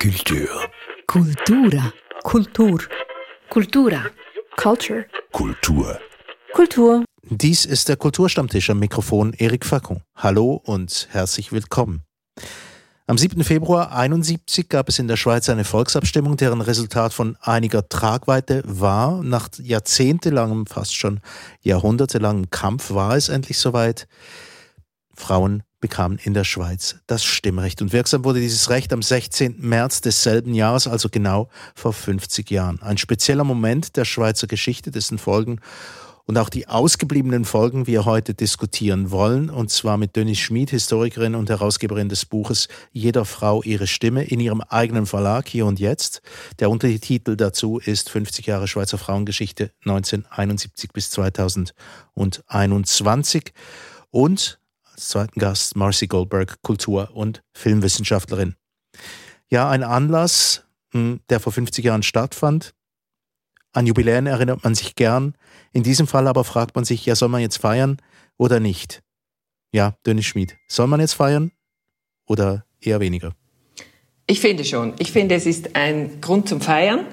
Kultur. Kultura. Kultur. Kultura. Culture. Kultur. Kultur. Dies ist der Kulturstammtisch am Mikrofon Eric Facon. Hallo und herzlich willkommen. Am 7. Februar 1971 gab es in der Schweiz eine Volksabstimmung, deren Resultat von einiger Tragweite war. Nach jahrzehntelangem, fast schon jahrhundertelangem Kampf war es endlich soweit. Frauen bekamen in der Schweiz das Stimmrecht. Und wirksam wurde dieses Recht am 16. März desselben Jahres, also genau vor 50 Jahren. Ein spezieller Moment der Schweizer Geschichte, dessen Folgen und auch die ausgebliebenen Folgen wir heute diskutieren wollen, und zwar mit Dönis Schmid, Historikerin und Herausgeberin des Buches Jeder Frau ihre Stimme in ihrem eigenen Verlag Hier und Jetzt. Der Untertitel dazu ist 50 Jahre Schweizer Frauengeschichte 1971 bis 2021. Und zweiten Gast Marcy Goldberg, Kultur- und Filmwissenschaftlerin. Ja, ein Anlass, hm, der vor 50 Jahren stattfand. An Jubiläen erinnert man sich gern. In diesem Fall aber fragt man sich, ja, soll man jetzt feiern oder nicht? Ja, Dönnis Schmid, soll man jetzt feiern oder eher weniger? Ich finde schon. Ich finde, es ist ein Grund zum Feiern,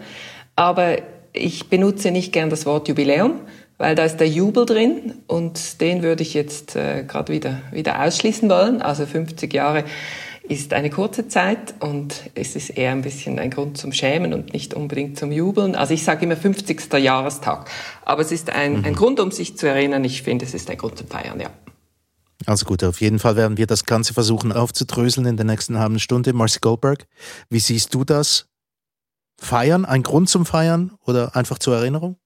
aber ich benutze nicht gern das Wort Jubiläum, weil da ist der Jubel drin und den würde ich jetzt äh, gerade wieder, wieder ausschließen wollen. Also 50 Jahre ist eine kurze Zeit und es ist eher ein bisschen ein Grund zum Schämen und nicht unbedingt zum Jubeln. Also ich sage immer 50. Jahrestag, aber es ist ein, mhm. ein Grund, um sich zu erinnern. Ich finde, es ist ein Grund zum Feiern, ja. Also gut, auf jeden Fall werden wir das Ganze versuchen aufzudröseln in der nächsten halben Stunde. Marcy Goldberg, wie siehst du das? Feiern, ein Grund zum Feiern oder einfach zur Erinnerung?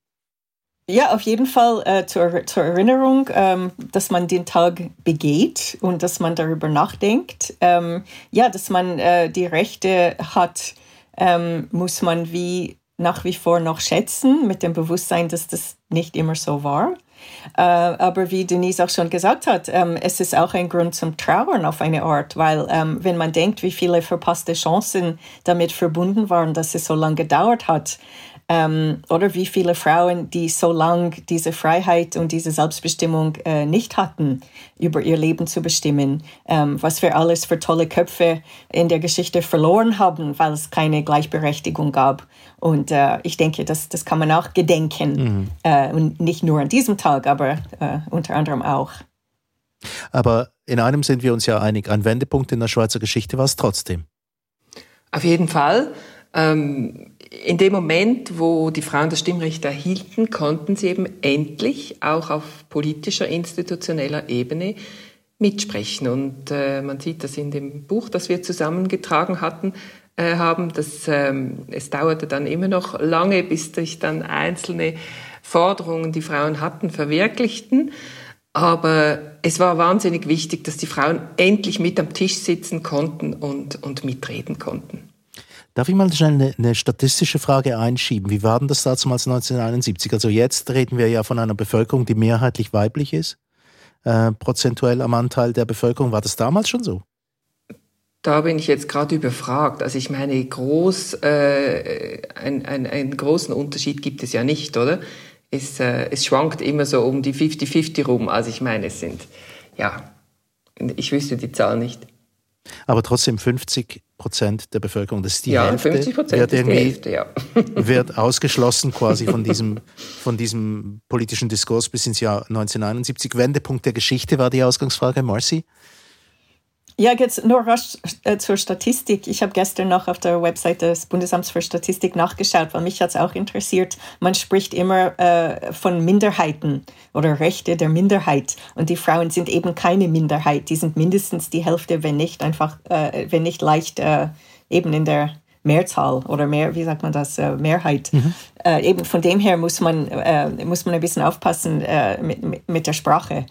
Ja, auf jeden Fall äh, zur, zur, Erinnerung, ähm, dass man den Tag begeht und dass man darüber nachdenkt. Ähm, ja, dass man äh, die Rechte hat, ähm, muss man wie nach wie vor noch schätzen, mit dem Bewusstsein, dass das nicht immer so war. Äh, aber wie Denise auch schon gesagt hat, ähm, es ist auch ein Grund zum Trauern auf eine Art, weil ähm, wenn man denkt, wie viele verpasste Chancen damit verbunden waren, dass es so lange gedauert hat, ähm, oder wie viele Frauen, die so lange diese Freiheit und diese Selbstbestimmung äh, nicht hatten, über ihr Leben zu bestimmen, ähm, was wir alles für tolle Köpfe in der Geschichte verloren haben, weil es keine Gleichberechtigung gab. Und äh, ich denke, das, das kann man auch gedenken. Mhm. Äh, und nicht nur an diesem Tag, aber äh, unter anderem auch. Aber in einem sind wir uns ja einig, ein Wendepunkt in der Schweizer Geschichte war es trotzdem. Auf jeden Fall. Ähm, in dem Moment, wo die Frauen das Stimmrecht erhielten, konnten sie eben endlich auch auf politischer, institutioneller Ebene mitsprechen. Und äh, man sieht das in dem Buch, das wir zusammengetragen hatten, äh, haben, dass ähm, es dauerte dann immer noch lange, bis sich dann einzelne Forderungen, die Frauen hatten, verwirklichten. Aber es war wahnsinnig wichtig, dass die Frauen endlich mit am Tisch sitzen konnten und, und mitreden konnten. Darf ich mal schnell eine, eine, statistische Frage einschieben? Wie war denn das damals 1971? Also jetzt reden wir ja von einer Bevölkerung, die mehrheitlich weiblich ist, äh, prozentuell am Anteil der Bevölkerung. War das damals schon so? Da bin ich jetzt gerade überfragt. Also ich meine, groß, äh, ein, ein, einen großen Unterschied gibt es ja nicht, oder? Es, äh, es schwankt immer so um die 50-50 rum. Also ich meine, es sind, ja, ich wüsste die Zahl nicht. Aber trotzdem 50 Prozent der Bevölkerung, das ist die ja, Hälfte, 50 Prozent wird, die Hälfte, ja. wird ausgeschlossen quasi von diesem, von diesem politischen Diskurs bis ins Jahr 1971. Wendepunkt der Geschichte war die Ausgangsfrage, Marcy. Ja, jetzt nur rasch äh, zur Statistik. Ich habe gestern noch auf der Website des Bundesamts für Statistik nachgeschaut, weil mich hat es auch interessiert. Man spricht immer äh, von Minderheiten oder Rechte der Minderheit. Und die Frauen sind eben keine Minderheit. Die sind mindestens die Hälfte, wenn nicht einfach, äh, wenn nicht leicht äh, eben in der Mehrzahl oder mehr, wie sagt man das, äh, Mehrheit. Mhm. Äh, eben von dem her muss man, muss man ein bisschen aufpassen mit, mit der Sprache.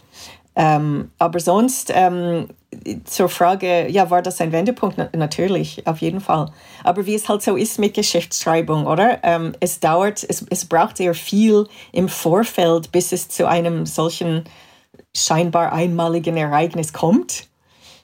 Ähm, aber sonst ähm, zur Frage, ja, war das ein Wendepunkt? Na, natürlich, auf jeden Fall. Aber wie es halt so ist mit Geschichtsschreibung, oder? Ähm, es dauert, es, es braucht sehr viel im Vorfeld, bis es zu einem solchen scheinbar einmaligen Ereignis kommt.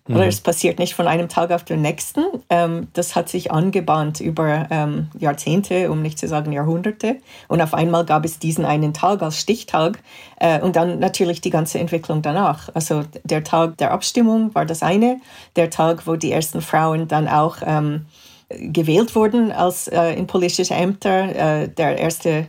Mhm. Oder es passiert nicht von einem Tag auf den nächsten. Ähm, das hat sich angebahnt über ähm, Jahrzehnte, um nicht zu sagen Jahrhunderte. Und auf einmal gab es diesen einen Tag als Stichtag äh, und dann natürlich die ganze Entwicklung danach. Also der Tag der Abstimmung war das eine, der Tag, wo die ersten Frauen dann auch ähm, gewählt wurden als äh, in politische Ämter. Äh, der erste,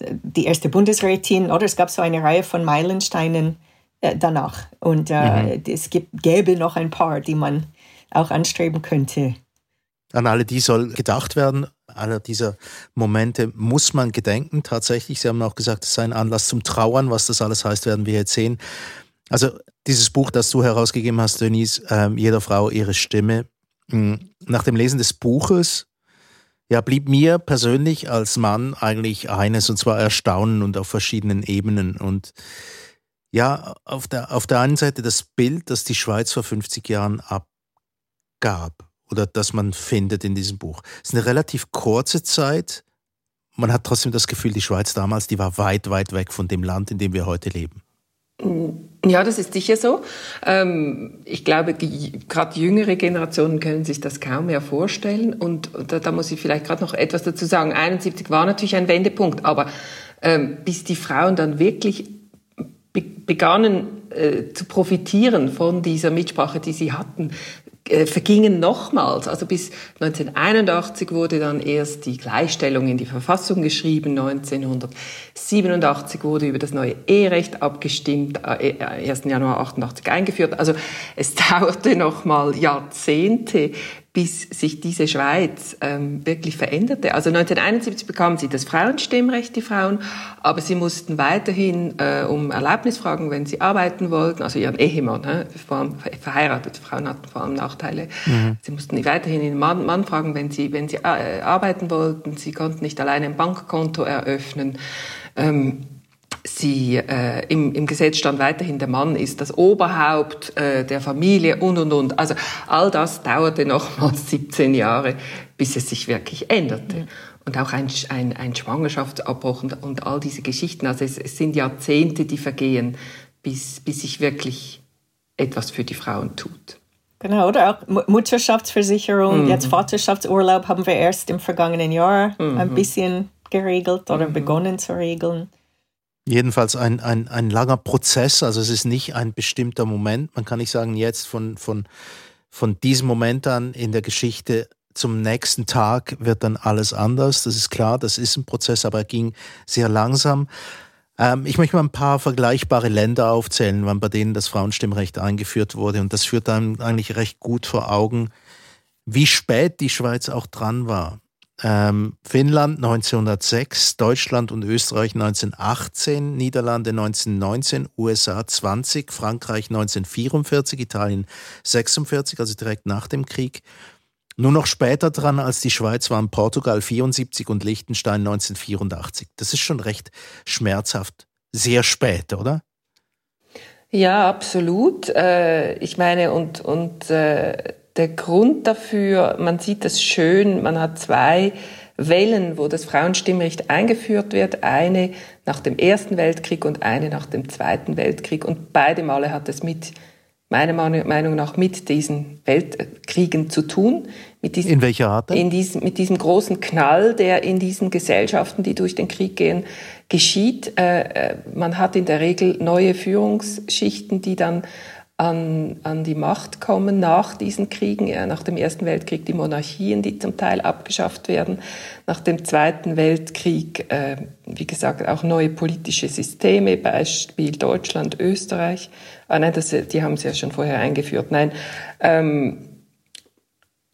die erste Bundesrätin, oder es gab so eine Reihe von Meilensteinen äh, danach. Und äh, mhm. es gibt, gäbe noch ein paar, die man auch anstreben könnte. An alle die soll gedacht werden. Aller dieser Momente muss man gedenken. Tatsächlich, Sie haben auch gesagt, es sei ein Anlass zum Trauern. Was das alles heißt, werden wir jetzt sehen. Also dieses Buch, das du herausgegeben hast, Denise, äh, jeder Frau ihre Stimme. Hm, nach dem Lesen des Buches ja, blieb mir persönlich als Mann eigentlich eines, und zwar Erstaunen und auf verschiedenen Ebenen. Und ja, auf der, auf der einen Seite das Bild, das die Schweiz vor 50 Jahren abgab oder das man findet in diesem Buch. Es ist eine relativ kurze Zeit. Man hat trotzdem das Gefühl, die Schweiz damals, die war weit, weit weg von dem Land, in dem wir heute leben. Ja, das ist sicher so. Ähm, ich glaube, gerade jüngere Generationen können sich das kaum mehr vorstellen. Und da, muss ich vielleicht gerade noch etwas dazu sagen. 71 war natürlich ein Wendepunkt, aber ähm, bis die Frauen dann wirklich begannen äh, zu profitieren von dieser Mitsprache, die sie hatten, äh, vergingen nochmals. Also bis 1981 wurde dann erst die Gleichstellung in die Verfassung geschrieben. 1987 wurde über das neue Eherecht abgestimmt, äh, 1. Äh, Januar 88 eingeführt. Also es dauerte nochmal Jahrzehnte, bis sich diese Schweiz ähm, wirklich veränderte. Also 1971 bekamen sie das Frauenstimmrecht, die Frauen, aber sie mussten weiterhin äh, um Erlaubnis fragen, wenn sie arbeiten wollten, also ihren Ehemann, vor allem verheiratete Frauen hatten vor allem Nachteile. Mhm. Sie mussten weiterhin den Mann, Mann, fragen, wenn sie, wenn sie äh, arbeiten wollten. Sie konnten nicht alleine ein Bankkonto eröffnen. Ähm, sie äh, im, im Gesetz stand weiterhin, der Mann ist das Oberhaupt äh, der Familie und und und. Also all das dauerte nochmals 17 Jahre, bis es sich wirklich änderte. Und auch ein, ein, ein Schwangerschaftsabbruch und, und all diese Geschichten. Also es, es sind Jahrzehnte, die vergehen, bis, bis sich wirklich etwas für die Frauen tut. Genau, oder auch Mutterschaftsversicherung, mhm. jetzt Vaterschaftsurlaub haben wir erst im vergangenen Jahr mhm. ein bisschen geregelt oder mhm. begonnen zu regeln. Jedenfalls ein, ein, ein langer Prozess, also es ist nicht ein bestimmter Moment. Man kann nicht sagen, jetzt von, von, von diesem Moment an in der Geschichte zum nächsten Tag wird dann alles anders. Das ist klar, das ist ein Prozess, aber er ging sehr langsam. Ähm, ich möchte mal ein paar vergleichbare Länder aufzählen, wann bei denen das Frauenstimmrecht eingeführt wurde. Und das führt dann eigentlich recht gut vor Augen, wie spät die Schweiz auch dran war. Ähm, Finnland 1906, Deutschland und Österreich 1918, Niederlande 1919, USA 20, Frankreich 1944, Italien 46, also direkt nach dem Krieg. Nur noch später dran als die Schweiz waren Portugal 74 und Liechtenstein 1984. Das ist schon recht schmerzhaft. Sehr spät, oder? Ja, absolut. Äh, ich meine, und, und äh, der Grund dafür, man sieht das schön, man hat zwei Wellen, wo das Frauenstimmrecht eingeführt wird, eine nach dem Ersten Weltkrieg und eine nach dem Zweiten Weltkrieg. Und beide Male hat es mit, meiner Meinung nach, mit diesen Weltkriegen zu tun. Mit diesem, in welcher Art? In diesem, mit diesem großen Knall, der in diesen Gesellschaften, die durch den Krieg gehen, geschieht. Äh, äh man hat in der Regel neue Führungsschichten, die dann an, an die Macht kommen nach diesen Kriegen, ja, nach dem Ersten Weltkrieg die Monarchien, die zum Teil abgeschafft werden, nach dem Zweiten Weltkrieg, äh, wie gesagt, auch neue politische Systeme, Beispiel Deutschland, Österreich. Ah nein, das, die haben sie ja schon vorher eingeführt. Nein, ähm,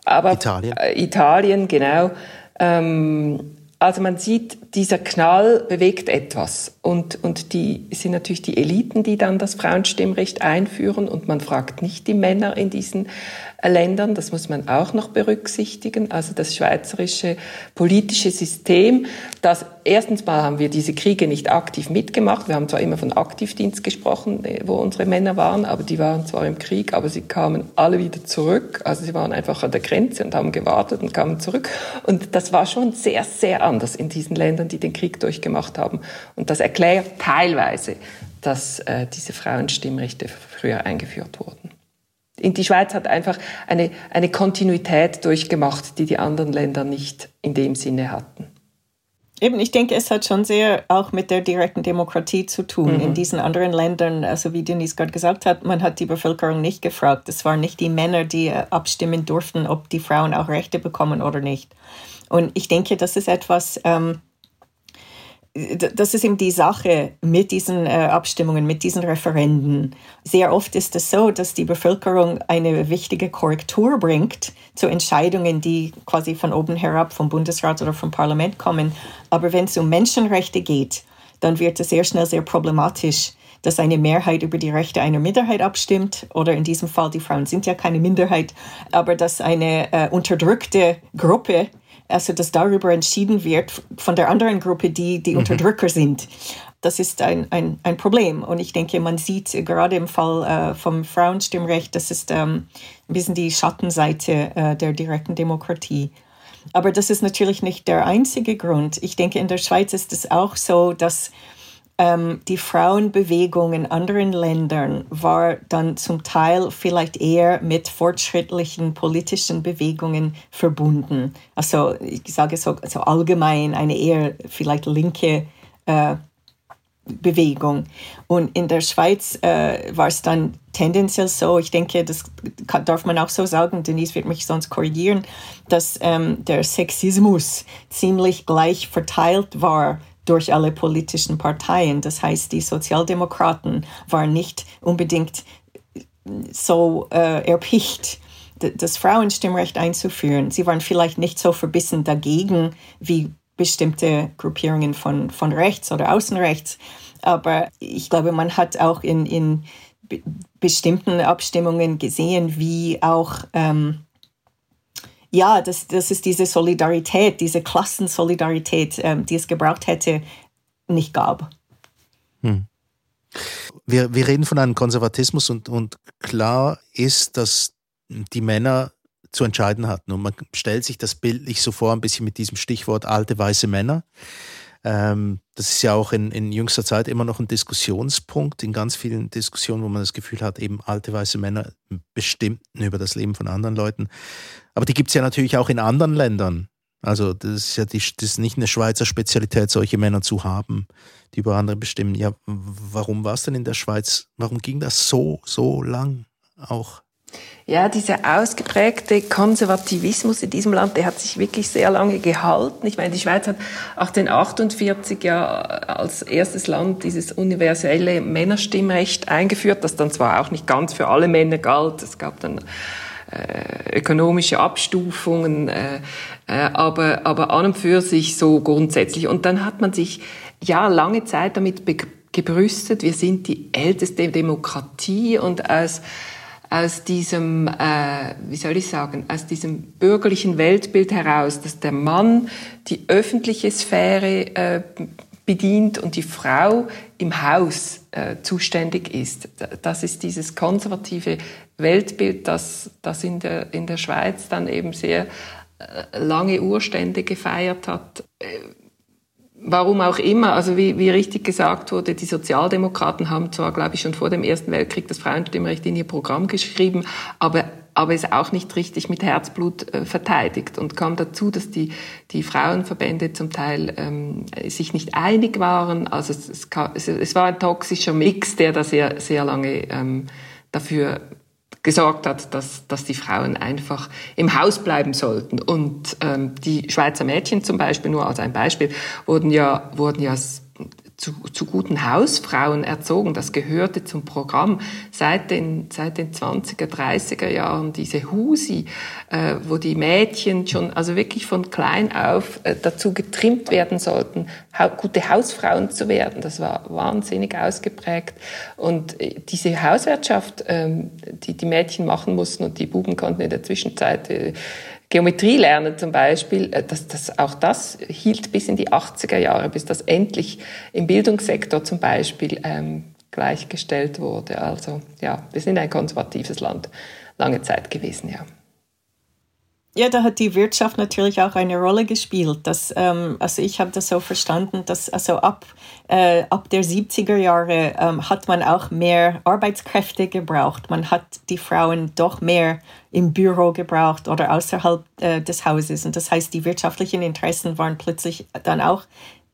aber Italien, äh, Italien genau. Ähm, also man sieht, dieser Knall bewegt etwas. Und, und die sind natürlich die Eliten, die dann das Frauenstimmrecht einführen. Und man fragt nicht die Männer in diesen Ländern, das muss man auch noch berücksichtigen. Also das schweizerische politische System, das erstens mal haben wir diese Kriege nicht aktiv mitgemacht. Wir haben zwar immer von Aktivdienst gesprochen, äh, wo unsere Männer waren, aber die waren zwar im Krieg, aber sie kamen alle wieder zurück. Also sie waren einfach an der Grenze und haben gewartet und kamen zurück. Und das war schon sehr, sehr anders in diesen Ländern, die den Krieg durchgemacht haben. Und das erklärt teilweise, dass äh, diese Frauenstimmrechte früher eingeführt wurden die Schweiz hat einfach eine, eine Kontinuität durchgemacht, die die anderen Länder nicht in dem Sinne hatten. Eben, ich denke, es hat schon sehr auch mit der direkten Demokratie zu tun. Mhm. In diesen anderen Ländern, also wie Denise gerade gesagt hat, man hat die Bevölkerung nicht gefragt. Es waren nicht die Männer, die äh, abstimmen durften, ob die Frauen auch Rechte bekommen oder nicht. Und ich denke, das ist etwas, ähm, das ist eben die Sache mit diesen äh, Abstimmungen, mit diesen Referenden. Sehr oft ist es so, dass die Bevölkerung eine wichtige Korrektur bringt zu Entscheidungen, die quasi von oben herab vom Bundesrat oder vom Parlament kommen. Aber wenn es um Menschenrechte geht, dann wird es sehr schnell sehr problematisch, dass eine Mehrheit über die Rechte einer Minderheit abstimmt, oder in diesem Fall, die Frauen sind ja keine Minderheit, aber dass eine äh, unterdrückte Gruppe also dass darüber entschieden wird von der anderen Gruppe, die die mhm. Unterdrücker sind. Das ist ein, ein, ein Problem. Und ich denke, man sieht gerade im Fall äh, vom Frauenstimmrecht, das ist ähm, ein bisschen die Schattenseite äh, der direkten Demokratie. Aber das ist natürlich nicht der einzige Grund. Ich denke, in der Schweiz ist es auch so, dass ähm, die Frauenbewegung in anderen Ländern war dann zum Teil vielleicht eher mit fortschrittlichen politischen Bewegungen verbunden. Also ich sage so also allgemein eine eher vielleicht linke äh, Bewegung. Und in der Schweiz äh, war es dann tendenziell so, ich denke, das kann, darf man auch so sagen, Denise wird mich sonst korrigieren, dass ähm, der Sexismus ziemlich gleich verteilt war durch alle politischen Parteien. Das heißt, die Sozialdemokraten waren nicht unbedingt so äh, erpicht, das Frauenstimmrecht einzuführen. Sie waren vielleicht nicht so verbissen dagegen wie bestimmte Gruppierungen von, von rechts oder außenrechts. Aber ich glaube, man hat auch in, in bestimmten Abstimmungen gesehen, wie auch ähm, ja, das, das ist diese Solidarität, diese Klassensolidarität, ähm, die es gebraucht hätte, nicht gab. Hm. Wir, wir reden von einem Konservatismus und, und klar ist, dass die Männer zu entscheiden hatten. Und man stellt sich das bildlich so vor, ein bisschen mit diesem Stichwort alte weiße Männer. Ähm, das ist ja auch in, in jüngster Zeit immer noch ein Diskussionspunkt, in ganz vielen Diskussionen, wo man das Gefühl hat, eben alte weiße Männer bestimmten über das Leben von anderen Leuten. Aber die gibt es ja natürlich auch in anderen Ländern. Also das ist ja die, das ist nicht eine Schweizer Spezialität, solche Männer zu haben, die über andere bestimmen. Ja, warum war es denn in der Schweiz? Warum ging das so, so lang auch? Ja, dieser ausgeprägte Konservativismus in diesem Land, der hat sich wirklich sehr lange gehalten. Ich meine, die Schweiz hat 1848 ja als erstes Land dieses universelle Männerstimmrecht eingeführt, das dann zwar auch nicht ganz für alle Männer galt. Es gab dann äh, ökonomische Abstufungen, äh, äh, aber, aber an und für sich so grundsätzlich. Und dann hat man sich ja lange Zeit damit gebrüstet, wir sind die älteste Demokratie und als aus diesem, äh, wie soll ich sagen, aus diesem bürgerlichen Weltbild heraus, dass der Mann die öffentliche Sphäre äh, bedient und die Frau im Haus äh, zuständig ist. Das ist dieses konservative Weltbild, das, das in, der, in der Schweiz dann eben sehr äh, lange Urstände gefeiert hat. Warum auch immer, also wie, wie richtig gesagt wurde, die Sozialdemokraten haben zwar, glaube ich, schon vor dem Ersten Weltkrieg das Frauenstimmrecht in ihr Programm geschrieben, aber aber es auch nicht richtig mit Herzblut äh, verteidigt und kam dazu, dass die, die Frauenverbände zum Teil ähm, sich nicht einig waren. Also es, es, es, es war ein toxischer Mix, der da sehr, sehr lange ähm, dafür gesorgt hat, dass, dass die Frauen einfach im Haus bleiben sollten. Und ähm, die Schweizer Mädchen zum Beispiel, nur als ein Beispiel, wurden ja, wurden ja zu, zu guten Hausfrauen erzogen. Das gehörte zum Programm seit den, seit den 20er, 30er Jahren, diese Husi, äh, wo die Mädchen schon, also wirklich von klein auf äh, dazu getrimmt werden sollten, ha gute Hausfrauen zu werden. Das war wahnsinnig ausgeprägt. Und äh, diese Hauswirtschaft, ähm, die die Mädchen machen mussten und die Buben konnten in der Zwischenzeit äh, Geometrie lernen zum Beispiel, äh, das, das, auch das hielt bis in die 80er Jahre, bis das endlich im Bildungssektor zum Beispiel ähm, gleichgestellt wurde. Also ja, wir sind ein konservatives Land lange Zeit gewesen, ja. Ja, da hat die Wirtschaft natürlich auch eine Rolle gespielt. Dass, ähm, also ich habe das so verstanden, dass also ab, äh, ab der 70er Jahre ähm, hat man auch mehr Arbeitskräfte gebraucht. Man hat die Frauen doch mehr im Büro gebraucht oder außerhalb äh, des Hauses. Und das heißt, die wirtschaftlichen Interessen waren plötzlich dann auch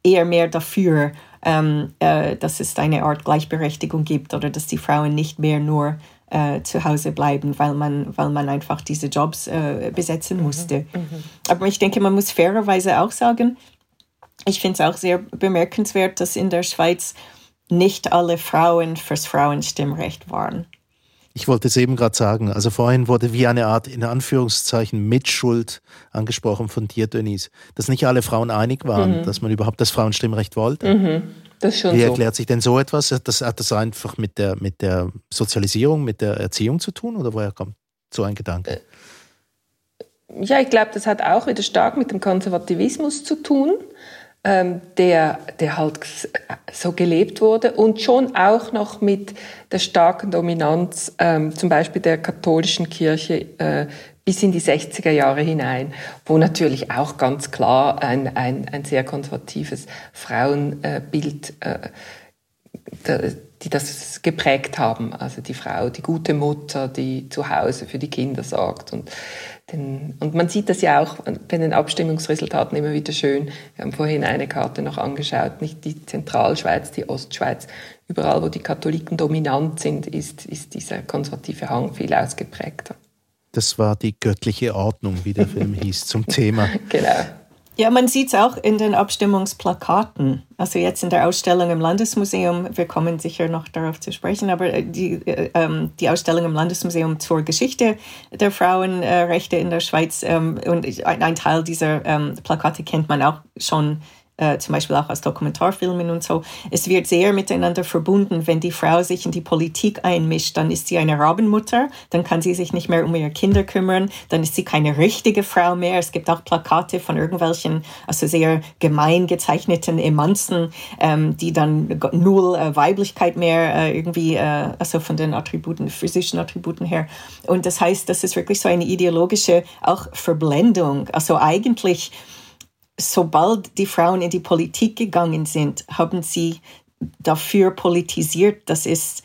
eher mehr dafür, ähm, äh, dass es eine Art Gleichberechtigung gibt oder dass die Frauen nicht mehr nur äh, zu Hause bleiben, weil man, weil man einfach diese Jobs äh, besetzen mhm, musste. Mhm. Aber ich denke, man muss fairerweise auch sagen, ich finde es auch sehr bemerkenswert, dass in der Schweiz nicht alle Frauen fürs Frauenstimmrecht waren. Ich wollte es eben gerade sagen. Also vorhin wurde wie eine Art in Anführungszeichen Mitschuld angesprochen von dir, Denise, dass nicht alle Frauen einig waren, mhm. dass man überhaupt das Frauenstimmrecht wollte. Mhm. Das ist schon Wie so. erklärt sich denn so etwas? Das, hat das einfach mit der, mit der Sozialisierung, mit der Erziehung zu tun oder woher kommt so ein Gedanke? Äh, ja, ich glaube, das hat auch wieder stark mit dem Konservativismus zu tun, ähm, der, der halt so gelebt wurde und schon auch noch mit der starken Dominanz ähm, zum Beispiel der katholischen Kirche äh, bis in die 60er Jahre hinein, wo natürlich auch ganz klar ein, ein, ein sehr konservatives Frauenbild, äh, die das geprägt haben. Also die Frau, die gute Mutter, die zu Hause für die Kinder sorgt. Und, den, und man sieht das ja auch bei den Abstimmungsresultaten immer wieder schön. Wir haben vorhin eine Karte noch angeschaut, nicht die Zentralschweiz, die Ostschweiz. Überall, wo die Katholiken dominant sind, ist, ist dieser konservative Hang viel ausgeprägter. Das war die göttliche Ordnung, wie der Film hieß, zum Thema. Genau. Ja, man sieht es auch in den Abstimmungsplakaten. Also jetzt in der Ausstellung im Landesmuseum, wir kommen sicher noch darauf zu sprechen, aber äh, die, äh, ähm, die Ausstellung im Landesmuseum zur Geschichte der Frauenrechte in der Schweiz ähm, und ein Teil dieser ähm, Plakate kennt man auch schon äh, zum Beispiel auch aus Dokumentarfilmen und so. Es wird sehr miteinander verbunden. Wenn die Frau sich in die Politik einmischt, dann ist sie eine Rabenmutter, dann kann sie sich nicht mehr um ihre Kinder kümmern, dann ist sie keine richtige Frau mehr. Es gibt auch Plakate von irgendwelchen, also sehr gemein gezeichneten Emanzen, ähm, die dann null äh, Weiblichkeit mehr äh, irgendwie, äh, also von den Attributen, physischen Attributen her. Und das heißt, das ist wirklich so eine ideologische auch Verblendung. Also eigentlich sobald die Frauen in die Politik gegangen sind, haben sie dafür politisiert, dass es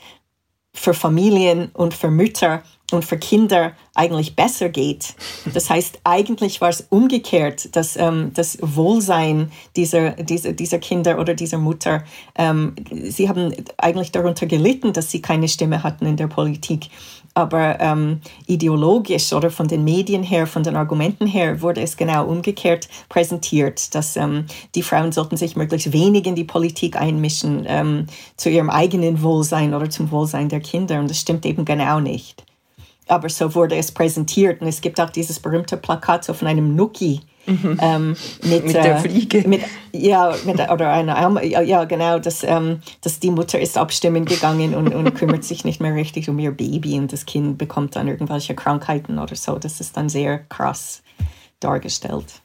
für Familien und für Mütter und für Kinder eigentlich besser geht. Das heißt, eigentlich war es umgekehrt, dass ähm, das Wohlsein dieser, dieser, dieser Kinder oder dieser Mutter, ähm, sie haben eigentlich darunter gelitten, dass sie keine Stimme hatten in der Politik aber ähm, ideologisch oder von den Medien her, von den Argumenten her, wurde es genau umgekehrt präsentiert, dass ähm, die Frauen sollten sich möglichst wenig in die Politik einmischen, ähm, zu ihrem eigenen Wohlsein oder zum Wohlsein der Kinder. Und das stimmt eben genau nicht. Aber so wurde es präsentiert. Und es gibt auch dieses berühmte Plakat so von einem Nuki, Mhm. Ähm, mit, mit, der äh, Fliege. Mit, ja, mit, oder einer ja, genau, dass, ähm, dass die Mutter ist abstimmen gegangen und, und kümmert sich nicht mehr richtig um ihr Baby und das Kind bekommt dann irgendwelche Krankheiten oder so. Das ist dann sehr krass dargestellt.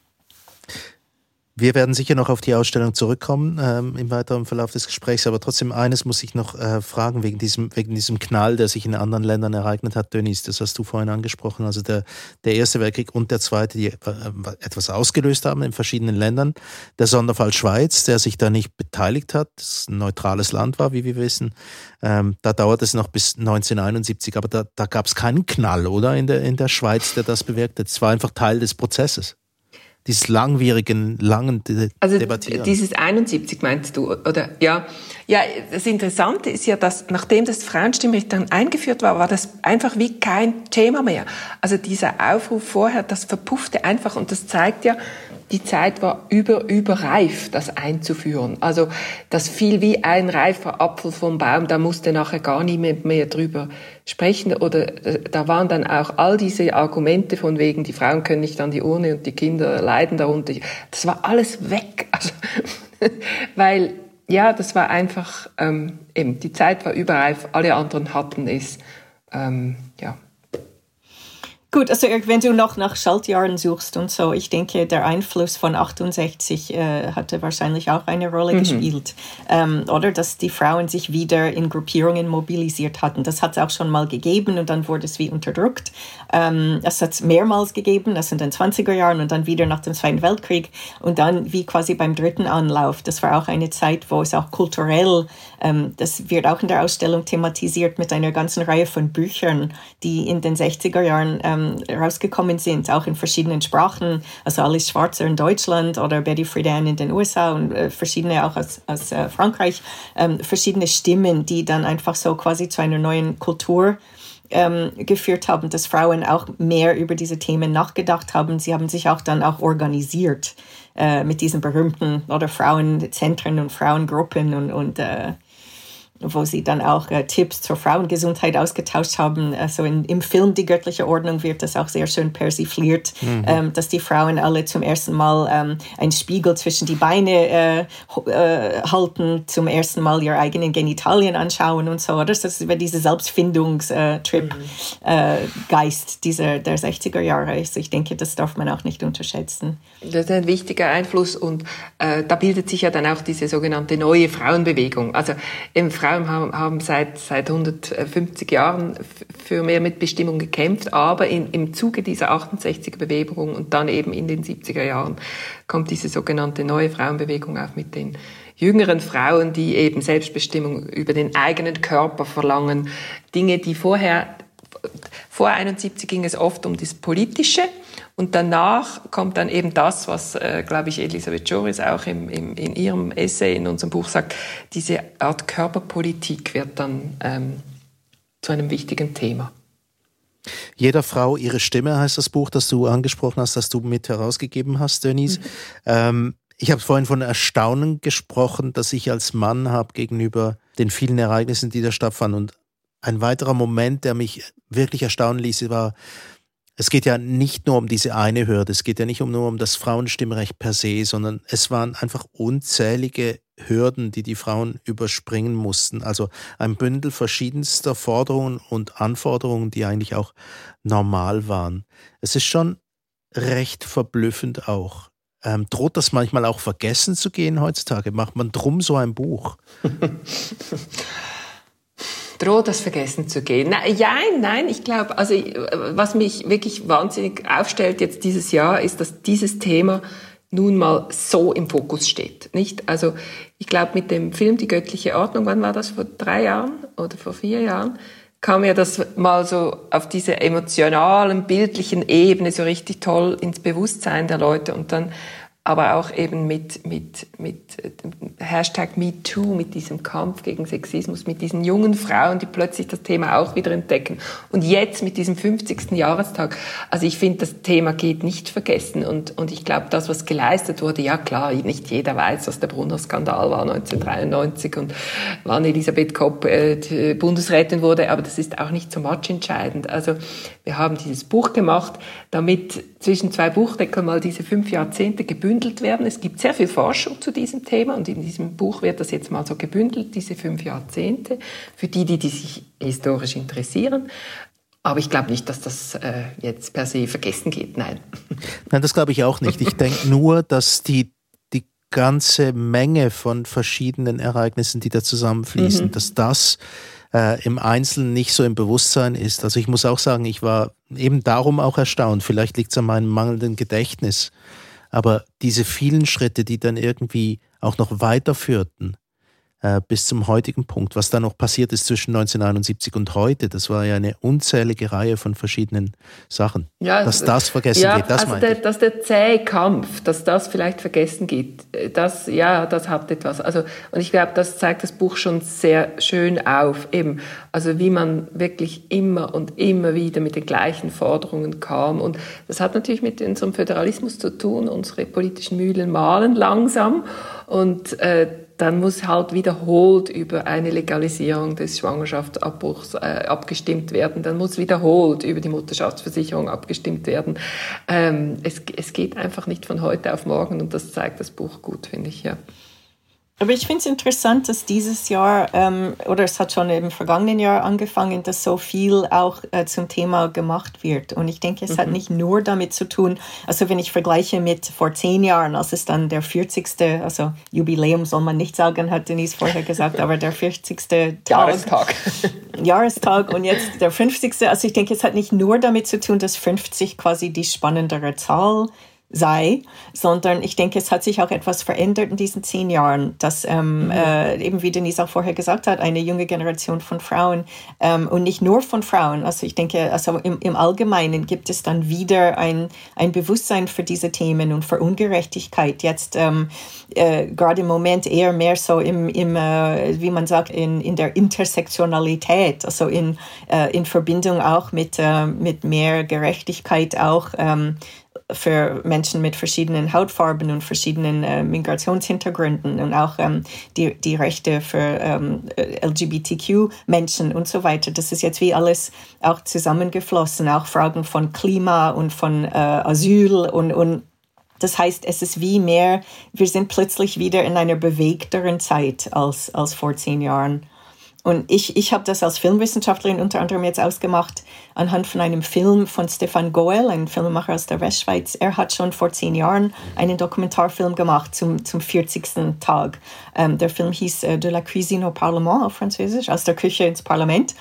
Wir werden sicher noch auf die Ausstellung zurückkommen ähm, im weiteren Verlauf des Gesprächs, aber trotzdem eines muss ich noch äh, fragen wegen diesem, wegen diesem Knall, der sich in anderen Ländern ereignet hat, Dönis, das hast du vorhin angesprochen, also der, der Erste Weltkrieg und der Zweite, die äh, etwas ausgelöst haben in verschiedenen Ländern. Der Sonderfall Schweiz, der sich da nicht beteiligt hat, das ein neutrales Land war, wie wir wissen, ähm, da dauert es noch bis 1971, aber da, da gab es keinen Knall, oder, in der, in der Schweiz, der das bewirkt hat. Es war einfach Teil des Prozesses dieses langwierigen, langen De also Debattieren. Dieses 71 meinst du, oder? Ja. Ja, das Interessante ist ja, dass nachdem das Frauenstimmrecht dann eingeführt war, war das einfach wie kein Thema mehr. Also dieser Aufruf vorher, das verpuffte einfach und das zeigt ja, die Zeit war über, überreif, das einzuführen. Also das fiel wie ein reifer Apfel vom Baum, da musste nachher gar niemand mehr drüber sprechen. Oder äh, da waren dann auch all diese Argumente von wegen, die Frauen können nicht an die Urne und die Kinder leiden darunter. Das war alles weg. Also, weil, ja, das war einfach, ähm, eben, die Zeit war überreif, alle anderen hatten es. Ähm, ja. Gut, also wenn du noch nach Schaltjahren suchst und so, ich denke, der Einfluss von 68 äh, hatte wahrscheinlich auch eine Rolle mhm. gespielt. Ähm, oder dass die Frauen sich wieder in Gruppierungen mobilisiert hatten. Das hat es auch schon mal gegeben und dann wurde es wie unterdrückt. Ähm, das hat es mehrmals gegeben, das in den 20er Jahren und dann wieder nach dem Zweiten Weltkrieg und dann wie quasi beim dritten Anlauf. Das war auch eine Zeit, wo es auch kulturell, ähm, das wird auch in der Ausstellung thematisiert mit einer ganzen Reihe von Büchern, die in den 60er Jahren ähm, rausgekommen sind, auch in verschiedenen Sprachen, also Alice Schwarzer in Deutschland oder Betty Friedan in den USA und äh, verschiedene auch aus, aus äh, Frankreich, ähm, verschiedene Stimmen, die dann einfach so quasi zu einer neuen Kultur ähm, geführt haben, dass Frauen auch mehr über diese Themen nachgedacht haben. Sie haben sich auch dann auch organisiert äh, mit diesen berühmten oder Frauenzentren und Frauengruppen und, und äh, wo sie dann auch äh, Tipps zur Frauengesundheit ausgetauscht haben. Also in, im Film Die göttliche Ordnung wird das auch sehr schön persifliert, mhm. ähm, dass die Frauen alle zum ersten Mal ähm, einen Spiegel zwischen die Beine äh, äh, halten, zum ersten Mal ihre eigenen Genitalien anschauen und so. Das ist über diese Selbstfindungstrip mhm. Äh, dieser der 60er Jahre. Also ich denke, das darf man auch nicht unterschätzen. Das ist ein wichtiger Einfluss und äh, da bildet sich ja dann auch diese sogenannte neue Frauenbewegung. Also im Frauen Frauen haben, haben seit, seit 150 Jahren für mehr Mitbestimmung gekämpft, aber in, im Zuge dieser 68er-Bewegung und dann eben in den 70er Jahren kommt diese sogenannte neue Frauenbewegung auch mit den jüngeren Frauen, die eben Selbstbestimmung über den eigenen Körper verlangen. Dinge, die vorher, vor 71 ging es oft um das Politische, und danach kommt dann eben das, was, äh, glaube ich, Elisabeth Joris auch im, im, in ihrem Essay in unserem Buch sagt, diese Art Körperpolitik wird dann ähm, zu einem wichtigen Thema. Jeder Frau ihre Stimme heißt das Buch, das du angesprochen hast, das du mit herausgegeben hast, Denise. Mhm. Ähm, ich habe vorhin von Erstaunen gesprochen, dass ich als Mann habe gegenüber den vielen Ereignissen, die da stattfanden. Und ein weiterer Moment, der mich wirklich erstaunen ließ, war, es geht ja nicht nur um diese eine Hürde, es geht ja nicht nur um das Frauenstimmrecht per se, sondern es waren einfach unzählige Hürden, die die Frauen überspringen mussten. Also ein Bündel verschiedenster Forderungen und Anforderungen, die eigentlich auch normal waren. Es ist schon recht verblüffend auch. Ähm, droht das manchmal auch vergessen zu gehen heutzutage? Macht man drum so ein Buch? droht das vergessen zu gehen. Nein, nein, ich glaube, also was mich wirklich wahnsinnig aufstellt jetzt dieses Jahr, ist, dass dieses Thema nun mal so im Fokus steht. Nicht? Also ich glaube, mit dem Film Die göttliche Ordnung, wann war das? Vor drei Jahren oder vor vier Jahren? kam mir das mal so auf diese emotionalen, bildlichen Ebene so richtig toll ins Bewusstsein der Leute und dann aber auch eben mit, mit, mit äh, Hashtag MeToo, mit diesem Kampf gegen Sexismus, mit diesen jungen Frauen, die plötzlich das Thema auch wieder entdecken. Und jetzt mit diesem 50. Jahrestag. Also ich finde, das Thema geht nicht vergessen. Und, und ich glaube, das, was geleistet wurde, ja klar, nicht jeder weiß, was der Brunner-Skandal war 1993 und wann Elisabeth Kopp äh, Bundesrätin wurde, aber das ist auch nicht so much entscheidend. Also wir haben dieses Buch gemacht, damit zwischen zwei Buchdeckeln mal diese fünf Jahrzehnte gebündelt werden. Es gibt sehr viel Forschung zu diesem Thema und in diesem Buch wird das jetzt mal so gebündelt, diese fünf Jahrzehnte, für die, die, die sich historisch interessieren. Aber ich glaube nicht, dass das äh, jetzt per se vergessen geht. Nein. Nein, das glaube ich auch nicht. Ich denke nur, dass die, die ganze Menge von verschiedenen Ereignissen, die da zusammenfließen, mhm. dass das äh, im Einzelnen nicht so im Bewusstsein ist. Also ich muss auch sagen, ich war eben darum auch erstaunt. Vielleicht liegt es an meinem mangelnden Gedächtnis. Aber diese vielen Schritte, die dann irgendwie auch noch weiterführten, äh, bis zum heutigen Punkt. Was da noch passiert ist zwischen 1971 und heute, das war ja eine unzählige Reihe von verschiedenen Sachen. Ja, dass das vergessen ja, geht, das also der, Dass der zähe Kampf, dass das vielleicht vergessen geht, das, ja, das hat etwas. Also, und ich glaube, das zeigt das Buch schon sehr schön auf, eben, also wie man wirklich immer und immer wieder mit den gleichen Forderungen kam. Und das hat natürlich mit unserem Föderalismus zu tun, unsere politischen Mühlen malen langsam und äh, dann muss halt wiederholt über eine Legalisierung des Schwangerschaftsabbruchs äh, abgestimmt werden. Dann muss wiederholt über die Mutterschaftsversicherung abgestimmt werden. Ähm, es, es geht einfach nicht von heute auf morgen und das zeigt das Buch gut, finde ich, ja. Aber ich finde es interessant, dass dieses Jahr, ähm, oder es hat schon im vergangenen Jahr angefangen, dass so viel auch äh, zum Thema gemacht wird. Und ich denke, es mhm. hat nicht nur damit zu tun, also wenn ich vergleiche mit vor zehn Jahren, als es dann der 40. also Jubiläum soll man nicht sagen, hat Denise vorher gesagt, aber der 40. Tag, Jahrestag. Jahrestag und jetzt der 50. Also ich denke, es hat nicht nur damit zu tun, dass 50 quasi die spannendere Zahl sei, sondern ich denke, es hat sich auch etwas verändert in diesen zehn Jahren, dass ähm, mhm. äh, eben wie Denise auch vorher gesagt hat, eine junge Generation von Frauen ähm, und nicht nur von Frauen. Also ich denke, also im, im Allgemeinen gibt es dann wieder ein, ein Bewusstsein für diese Themen und für Ungerechtigkeit. Jetzt ähm, äh, gerade im Moment eher mehr so im, im äh, wie man sagt, in, in der Intersektionalität, also in, äh, in Verbindung auch mit, äh, mit mehr Gerechtigkeit auch ähm, für Menschen mit verschiedenen Hautfarben und verschiedenen äh, Migrationshintergründen und auch ähm, die, die Rechte für ähm, LGBTQ-Menschen und so weiter. Das ist jetzt wie alles auch zusammengeflossen, auch Fragen von Klima und von äh, Asyl und, und das heißt, es ist wie mehr, wir sind plötzlich wieder in einer bewegteren Zeit als, als vor zehn Jahren. Und ich, ich habe das als Filmwissenschaftlerin unter anderem jetzt ausgemacht anhand von einem Film von Stefan Goel, ein Filmemacher aus der Westschweiz. Er hat schon vor zehn Jahren einen Dokumentarfilm gemacht zum, zum 40. Tag. Ähm, der Film hieß äh, De la Cuisine au Parlement auf Französisch, aus der Küche ins Parlament.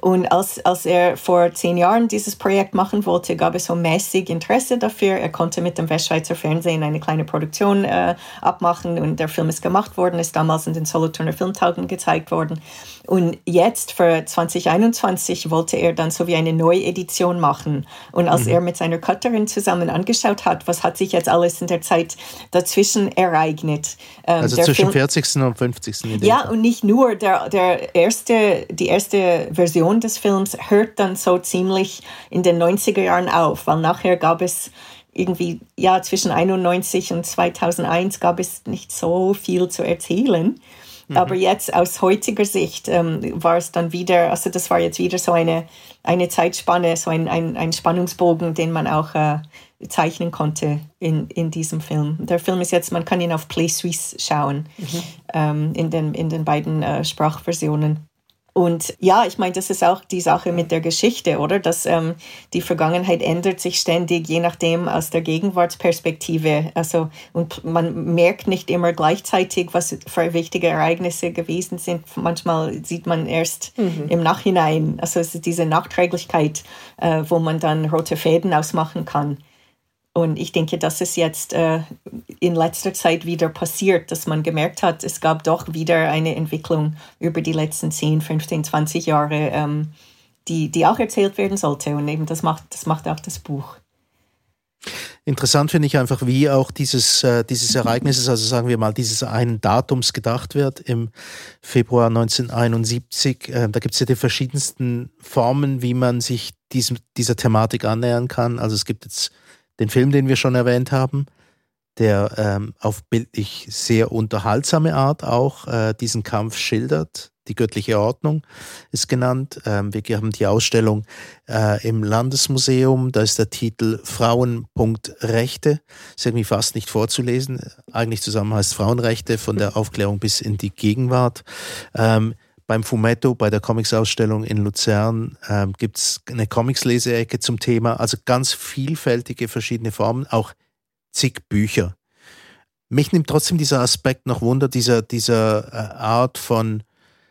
Und als, als er vor zehn Jahren dieses Projekt machen wollte, gab es so mäßig Interesse dafür. Er konnte mit dem Westschweizer Fernsehen eine kleine Produktion äh, abmachen und der Film ist gemacht worden, ist damals in den Solothurner Filmtagen gezeigt worden. Und jetzt für 2021 wollte er dann so wie eine Neuedition machen. Und als mhm. er mit seiner Cutterin zusammen angeschaut hat, was hat sich jetzt alles in der Zeit dazwischen ereignet. Ähm, also zwischen Film, 40. und 50. Ja, Fall. und nicht nur. Der, der erste, die erste Version des Films hört dann so ziemlich in den 90er Jahren auf, weil nachher gab es irgendwie, ja, zwischen 91 und 2001 gab es nicht so viel zu erzählen. Mhm. Aber jetzt aus heutiger Sicht ähm, war es dann wieder, also das war jetzt wieder so eine, eine Zeitspanne, so ein, ein, ein Spannungsbogen, den man auch äh, zeichnen konnte in, in diesem Film. Der Film ist jetzt, man kann ihn auf Play Suisse schauen, mhm. ähm, in, den, in den beiden äh, Sprachversionen. Und ja, ich meine, das ist auch die Sache mit der Geschichte, oder? Dass ähm, die Vergangenheit ändert sich ständig, je nachdem aus der Gegenwartsperspektive. Also, und man merkt nicht immer gleichzeitig, was für wichtige Ereignisse gewesen sind. Manchmal sieht man erst mhm. im Nachhinein. Also, es ist diese Nachträglichkeit, äh, wo man dann rote Fäden ausmachen kann. Und ich denke, dass es jetzt äh, in letzter Zeit wieder passiert, dass man gemerkt hat, es gab doch wieder eine Entwicklung über die letzten 10, 15, 20 Jahre, ähm, die, die auch erzählt werden sollte. Und eben das macht, das macht auch das Buch. Interessant finde ich einfach, wie auch dieses, äh, dieses Ereignisses, also sagen wir mal, dieses einen Datums gedacht wird im Februar 1971. Äh, da gibt es ja die verschiedensten Formen, wie man sich diesem, dieser Thematik annähern kann. Also es gibt jetzt den Film, den wir schon erwähnt haben, der ähm, auf bildlich sehr unterhaltsame Art auch äh, diesen Kampf schildert. Die göttliche Ordnung ist genannt. Ähm, wir haben die Ausstellung äh, im Landesmuseum. Da ist der Titel Frauen.Rechte. Ist irgendwie fast nicht vorzulesen. Eigentlich zusammen heißt Frauenrechte von der Aufklärung bis in die Gegenwart. Ähm, beim Fumetto, bei der Comics-Ausstellung in Luzern, ähm, gibt es eine Comics-Leseecke zum Thema. Also ganz vielfältige verschiedene Formen, auch zig Bücher. Mich nimmt trotzdem dieser Aspekt noch Wunder, dieser, dieser äh, Art von,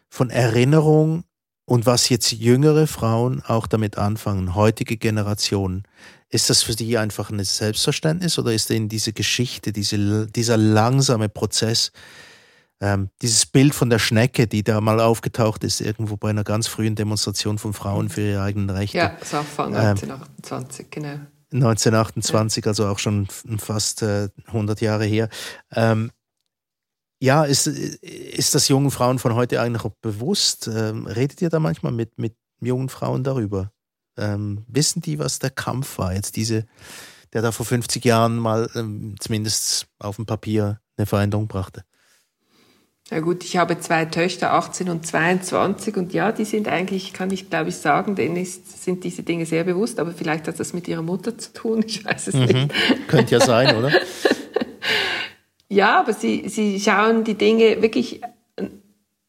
von Erinnerung und was jetzt jüngere Frauen auch damit anfangen, heutige Generationen. Ist das für die einfach ein Selbstverständnis oder ist denn diese Geschichte, diese, dieser langsame Prozess, ähm, dieses Bild von der Schnecke, die da mal aufgetaucht ist, irgendwo bei einer ganz frühen Demonstration von Frauen für ihre eigenen Rechte. Ja, das war von 1928, ähm, genau. 1928, ja. also auch schon fast äh, 100 Jahre her. Ähm, ja, ist, ist das jungen Frauen von heute eigentlich auch bewusst? Ähm, redet ihr da manchmal mit, mit jungen Frauen darüber? Ähm, wissen die, was der Kampf war? Jetzt diese, der da vor 50 Jahren mal ähm, zumindest auf dem Papier eine Veränderung brachte? Ja gut, ich habe zwei Töchter, 18 und 22 und ja, die sind eigentlich, kann ich glaube ich sagen, denen ist, sind diese Dinge sehr bewusst, aber vielleicht hat das mit ihrer Mutter zu tun, ich weiß es mhm. nicht. Könnte ja sein, oder? Ja, aber sie, sie schauen die Dinge wirklich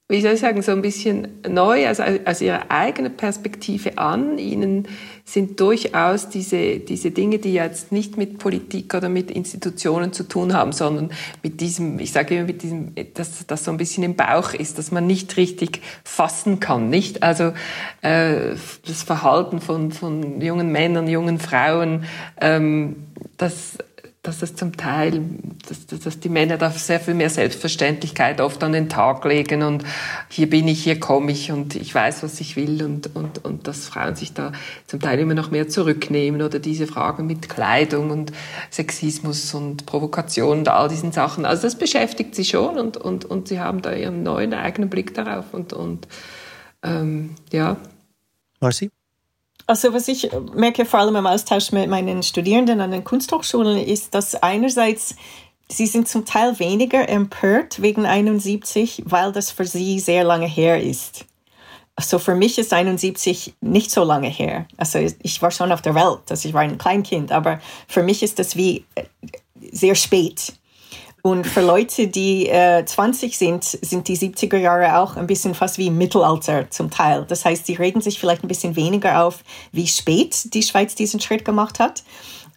wie soll ich sagen, so ein bisschen neu, also aus ihrer eigenen Perspektive an. Ihnen sind durchaus diese, diese Dinge, die jetzt nicht mit Politik oder mit Institutionen zu tun haben, sondern mit diesem, ich sage immer mit diesem, dass das so ein bisschen im Bauch ist, dass man nicht richtig fassen kann, nicht? Also äh, das Verhalten von, von jungen Männern, jungen Frauen, ähm, das dass das zum Teil, dass, dass die Männer da sehr viel mehr Selbstverständlichkeit oft an den Tag legen und hier bin ich, hier komme ich und ich weiß, was ich will und, und, und dass Frauen sich da zum Teil immer noch mehr zurücknehmen oder diese Fragen mit Kleidung und Sexismus und Provokation und all diesen Sachen. Also das beschäftigt sie schon und, und, und sie haben da ihren neuen eigenen Blick darauf und, und ähm, ja. Marci? Also was ich merke, vor allem im Austausch mit meinen Studierenden an den Kunsthochschulen, ist, dass einerseits sie sind zum Teil weniger empört wegen 71, weil das für sie sehr lange her ist. Also für mich ist 71 nicht so lange her. Also ich war schon auf der Welt, also ich war ein Kleinkind, aber für mich ist das wie sehr spät. Und für Leute, die äh, 20 sind, sind die 70er Jahre auch ein bisschen fast wie Mittelalter zum Teil. Das heißt, sie regen sich vielleicht ein bisschen weniger auf, wie spät die Schweiz diesen Schritt gemacht hat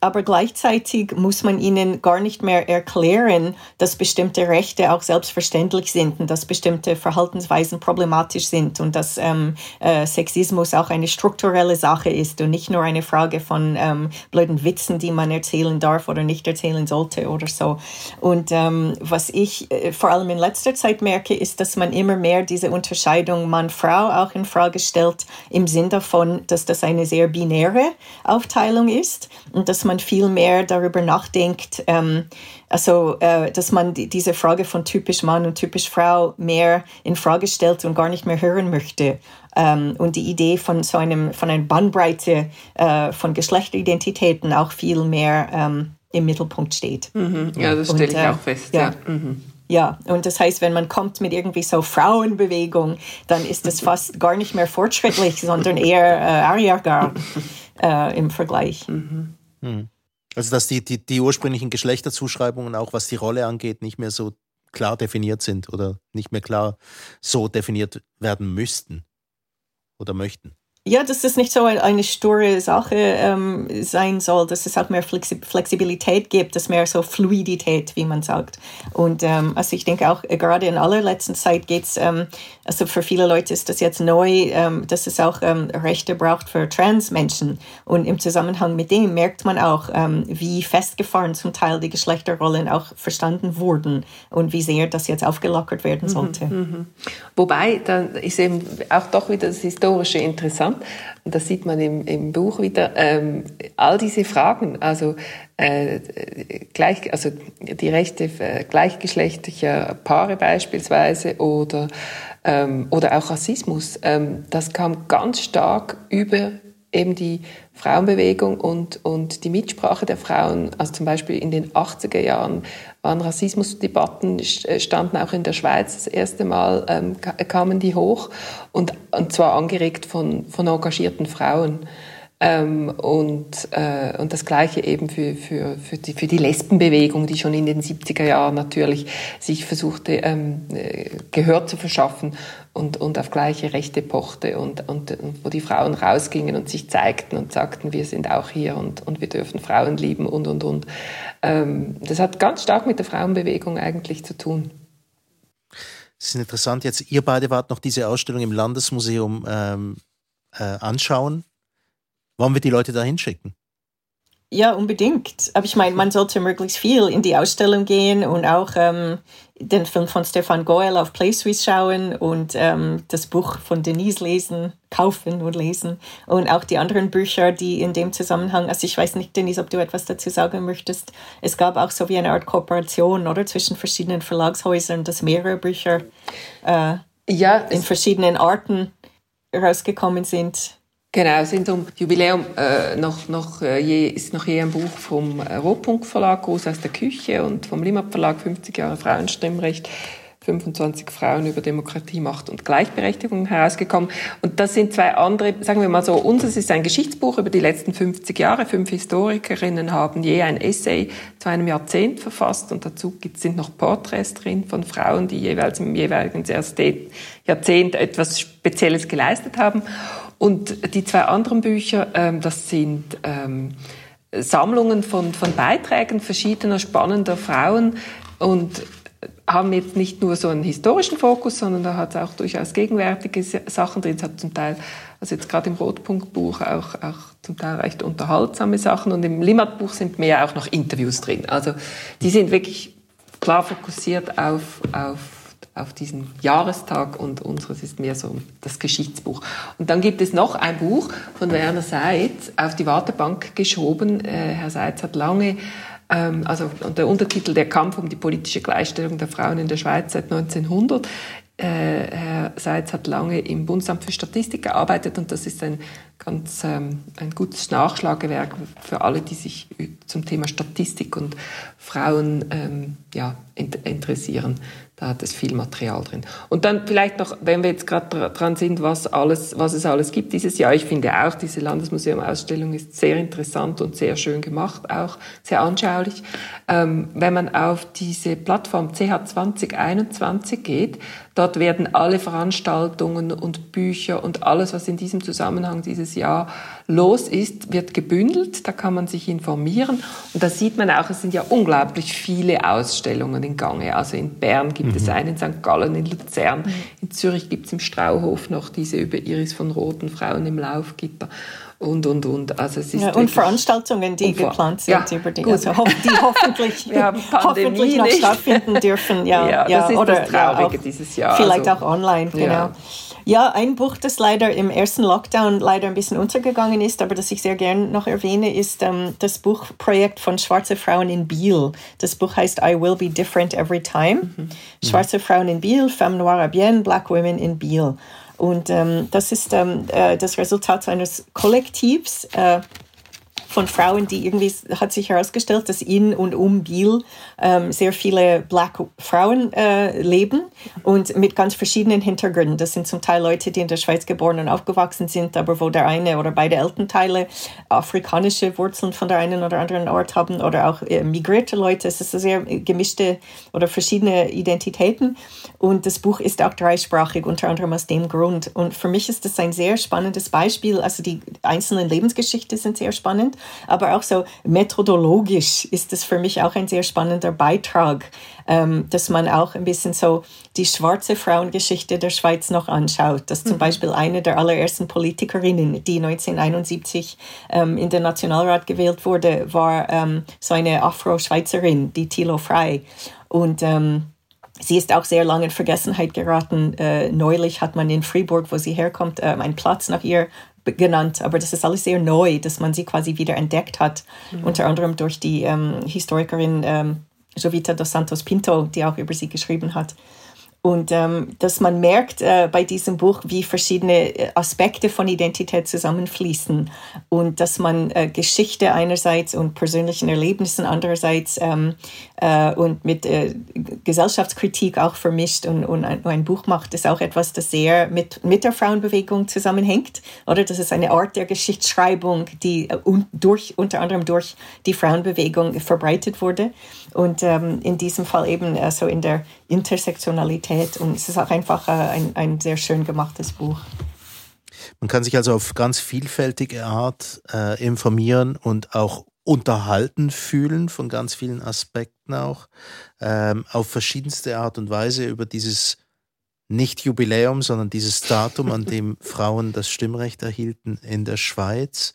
aber gleichzeitig muss man ihnen gar nicht mehr erklären, dass bestimmte Rechte auch selbstverständlich sind und dass bestimmte Verhaltensweisen problematisch sind und dass ähm, äh, Sexismus auch eine strukturelle Sache ist und nicht nur eine Frage von ähm, blöden Witzen, die man erzählen darf oder nicht erzählen sollte oder so. Und ähm, was ich äh, vor allem in letzter Zeit merke, ist, dass man immer mehr diese Unterscheidung Mann-Frau auch in Frage stellt, im Sinn davon, dass das eine sehr binäre Aufteilung ist und dass man viel mehr darüber nachdenkt, ähm, also äh, dass man die, diese Frage von typisch Mann und typisch Frau mehr in Frage stellt und gar nicht mehr hören möchte. Ähm, und die Idee von so einem von einer Bandbreite äh, von Geschlechteridentitäten auch viel mehr ähm, im Mittelpunkt steht. Mhm. Ja, das stelle ich äh, auch fest. Ja. ja. Mhm. Ja, und das heißt, wenn man kommt mit irgendwie so Frauenbewegung, dann ist das fast gar nicht mehr fortschrittlich, sondern eher äh, Arjagar äh, im Vergleich. Mhm. Hm. Also dass die, die, die ursprünglichen Geschlechterzuschreibungen auch was die Rolle angeht, nicht mehr so klar definiert sind oder nicht mehr klar so definiert werden müssten oder möchten ja, dass das nicht so eine sture Sache ähm, sein soll, dass es auch mehr Flexibilität gibt, dass mehr so Fluidität, wie man sagt. Und ähm, also ich denke auch, äh, gerade in allerletzter Zeit geht es, ähm, also für viele Leute ist das jetzt neu, ähm, dass es auch ähm, Rechte braucht für Trans-Menschen. Und im Zusammenhang mit dem merkt man auch, ähm, wie festgefahren zum Teil die Geschlechterrollen auch verstanden wurden und wie sehr das jetzt aufgelockert werden mhm, sollte. Mhm, mh. Wobei, dann ist eben auch doch wieder das Historische interessant das sieht man im, im Buch wieder, ähm, all diese Fragen, also, äh, gleich, also die Rechte äh, gleichgeschlechtlicher Paare beispielsweise oder, ähm, oder auch Rassismus, ähm, das kam ganz stark über eben die Frauenbewegung und, und die Mitsprache der Frauen, also zum Beispiel in den 80er Jahren waren Rassismusdebatten, äh, standen auch in der Schweiz das erste Mal, ähm, kamen die hoch und, und zwar angeregt von, von engagierten Frauen. Ähm, und, äh, und das Gleiche eben für, für, für, die, für die Lesbenbewegung, die schon in den 70er Jahren natürlich sich versuchte, ähm, äh, Gehör zu verschaffen und, und auf gleiche Rechte pochte und, und, und wo die Frauen rausgingen und sich zeigten und sagten, wir sind auch hier und, und wir dürfen Frauen lieben und, und, und. Ähm, das hat ganz stark mit der Frauenbewegung eigentlich zu tun. Es ist interessant, jetzt ihr beide wart noch diese Ausstellung im Landesmuseum ähm, äh, anschauen. Wollen wir die Leute da hinschicken? Ja, unbedingt. Aber ich meine, man sollte möglichst viel in die Ausstellung gehen und auch ähm, den Film von Stefan Goel auf PlaySuisse schauen und ähm, das Buch von Denise lesen, kaufen und lesen und auch die anderen Bücher, die in dem Zusammenhang, also ich weiß nicht, Denise, ob du etwas dazu sagen möchtest. Es gab auch so wie eine Art Kooperation, oder, zwischen verschiedenen Verlagshäusern, dass mehrere Bücher äh, ja, in verschiedenen Arten rausgekommen sind. Genau, sind um Jubiläum äh, noch, noch, äh, je, ist noch je ein Buch vom äh, Rotpunkt Verlag, Groß aus der Küche und vom Limmat Verlag 50 Jahre Frauenstimmrecht 25 Frauen über Demokratie, Macht und Gleichberechtigung herausgekommen. Und das sind zwei andere, sagen wir mal so, unseres ist ein Geschichtsbuch über die letzten 50 Jahre. Fünf Historikerinnen haben je ein Essay zu einem Jahrzehnt verfasst und dazu sind noch Porträts drin von Frauen, die jeweils im jeweiligen Jahrzehnt etwas Spezielles geleistet haben. Und die zwei anderen Bücher, ähm, das sind ähm, Sammlungen von, von Beiträgen verschiedener spannender Frauen und haben jetzt nicht nur so einen historischen Fokus, sondern da hat es auch durchaus gegenwärtige Sachen drin. Es hat zum Teil, also jetzt gerade im Rotpunktbuch auch, auch zum Teil recht unterhaltsame Sachen und im Limmat-Buch sind mehr auch noch Interviews drin. Also die sind wirklich klar fokussiert auf, auf auf diesen Jahrestag und unseres ist mehr so das Geschichtsbuch. Und dann gibt es noch ein Buch von Werner Seitz auf die Wartebank geschoben. Äh, Herr Seitz hat lange ähm, also der Untertitel Der Kampf um die politische Gleichstellung der Frauen in der Schweiz seit 1900. Äh, Herr Seitz hat lange im Bundesamt für Statistik gearbeitet und das ist ein ganz ähm, ein gutes Nachschlagewerk für alle, die sich zum Thema Statistik und Frauen ähm, ja, interessieren. Da hat es viel Material drin. Und dann vielleicht noch, wenn wir jetzt gerade dran sind, was alles, was es alles gibt dieses Jahr. Ich finde auch, diese Landesmuseum-Ausstellung ist sehr interessant und sehr schön gemacht, auch sehr anschaulich. Ähm, wenn man auf diese Plattform CH 2021 geht, dort werden alle Veranstaltungen und Bücher und alles, was in diesem Zusammenhang dieses Jahr los ist, wird gebündelt. Da kann man sich informieren. Und da sieht man auch, es sind ja unglaublich viele Ausstellungen in Gange. Also in Bern gibt mhm. es eine, in St. Gallen, in Luzern. In Zürich gibt es im Strauhof noch diese über Iris von Roten Frauen im Laufgitter und, und, und. Also es ist ja, und Veranstaltungen, die geplant sind, ja, über die, also die hoffentlich, hoffentlich noch stattfinden dürfen. Ja, ja, ja das ist oder, das Traurige ja, dieses Jahr. Vielleicht also, auch online, genau. Ja, ein Buch, das leider im ersten Lockdown leider ein bisschen untergegangen ist, aber das ich sehr gerne noch erwähne, ist ähm, das Buchprojekt von Schwarze Frauen in Biel. Das Buch heißt I Will Be Different Every Time. Mhm. Schwarze Frauen in Biel, Femme Noire à Bien, Black Women in Biel. Und ähm, das ist ähm, äh, das Resultat eines Kollektivs, äh, von Frauen, die irgendwie, hat sich herausgestellt, dass in und um Biel ähm, sehr viele Black Frauen äh, leben und mit ganz verschiedenen Hintergründen. Das sind zum Teil Leute, die in der Schweiz geboren und aufgewachsen sind, aber wo der eine oder beide Elternteile afrikanische Wurzeln von der einen oder anderen Ort haben oder auch äh, migrierte Leute. Es ist sehr gemischte oder verschiedene Identitäten. Und das Buch ist auch dreisprachig, unter anderem aus dem Grund. Und für mich ist das ein sehr spannendes Beispiel. Also die einzelnen Lebensgeschichten sind sehr spannend aber auch so methodologisch ist es für mich auch ein sehr spannender Beitrag, ähm, dass man auch ein bisschen so die schwarze Frauengeschichte der Schweiz noch anschaut. Dass zum mhm. Beispiel eine der allerersten Politikerinnen, die 1971 ähm, in den Nationalrat gewählt wurde, war ähm, so eine Afro-Schweizerin, die Thilo Frey. Und ähm, Sie ist auch sehr lange in Vergessenheit geraten. Äh, neulich hat man in Fribourg, wo sie herkommt, äh, einen Platz nach ihr genannt, aber das ist alles sehr neu, dass man sie quasi wieder entdeckt hat, mhm. unter anderem durch die ähm, Historikerin ähm, Jovita dos Santos Pinto, die auch über sie geschrieben hat. Und ähm, dass man merkt äh, bei diesem Buch, wie verschiedene äh, Aspekte von Identität zusammenfließen und dass man äh, Geschichte einerseits und persönlichen Erlebnissen andererseits ähm, äh, und mit äh, Gesellschaftskritik auch vermischt und, und ein, Buch macht, ist auch etwas, das sehr mit, mit der Frauenbewegung zusammenhängt. Oder das ist eine Art der Geschichtsschreibung, die äh, durch, unter anderem durch die Frauenbewegung verbreitet wurde. Und ähm, in diesem Fall eben also in der Intersektionalität. Und es ist auch einfach äh, ein, ein sehr schön gemachtes Buch. Man kann sich also auf ganz vielfältige Art äh, informieren und auch unterhalten fühlen von ganz vielen Aspekten auch, ähm, auf verschiedenste Art und Weise über dieses nicht Jubiläum, sondern dieses Datum, an dem Frauen das Stimmrecht erhielten in der Schweiz.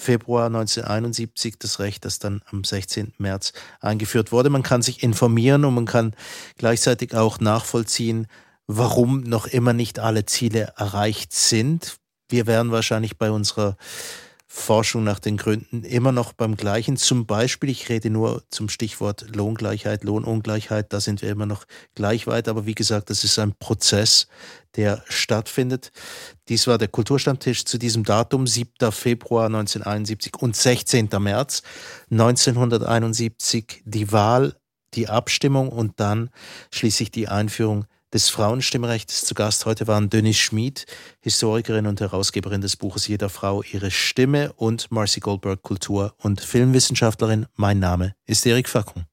Februar 1971 das Recht, das dann am 16. März eingeführt wurde. Man kann sich informieren und man kann gleichzeitig auch nachvollziehen, warum noch immer nicht alle Ziele erreicht sind. Wir werden wahrscheinlich bei unserer Forschung nach den Gründen immer noch beim gleichen. Zum Beispiel, ich rede nur zum Stichwort Lohngleichheit, Lohnungleichheit, da sind wir immer noch gleich weit. Aber wie gesagt, das ist ein Prozess, der stattfindet. Dies war der Kulturstammtisch zu diesem Datum, 7. Februar 1971 und 16. März 1971, die Wahl die Abstimmung und dann schließlich die Einführung des Frauenstimmrechts. Zu Gast heute waren Denise Schmid, Historikerin und Herausgeberin des Buches Jeder Frau ihre Stimme und Marcy Goldberg, Kultur- und Filmwissenschaftlerin. Mein Name ist Erik Fackung.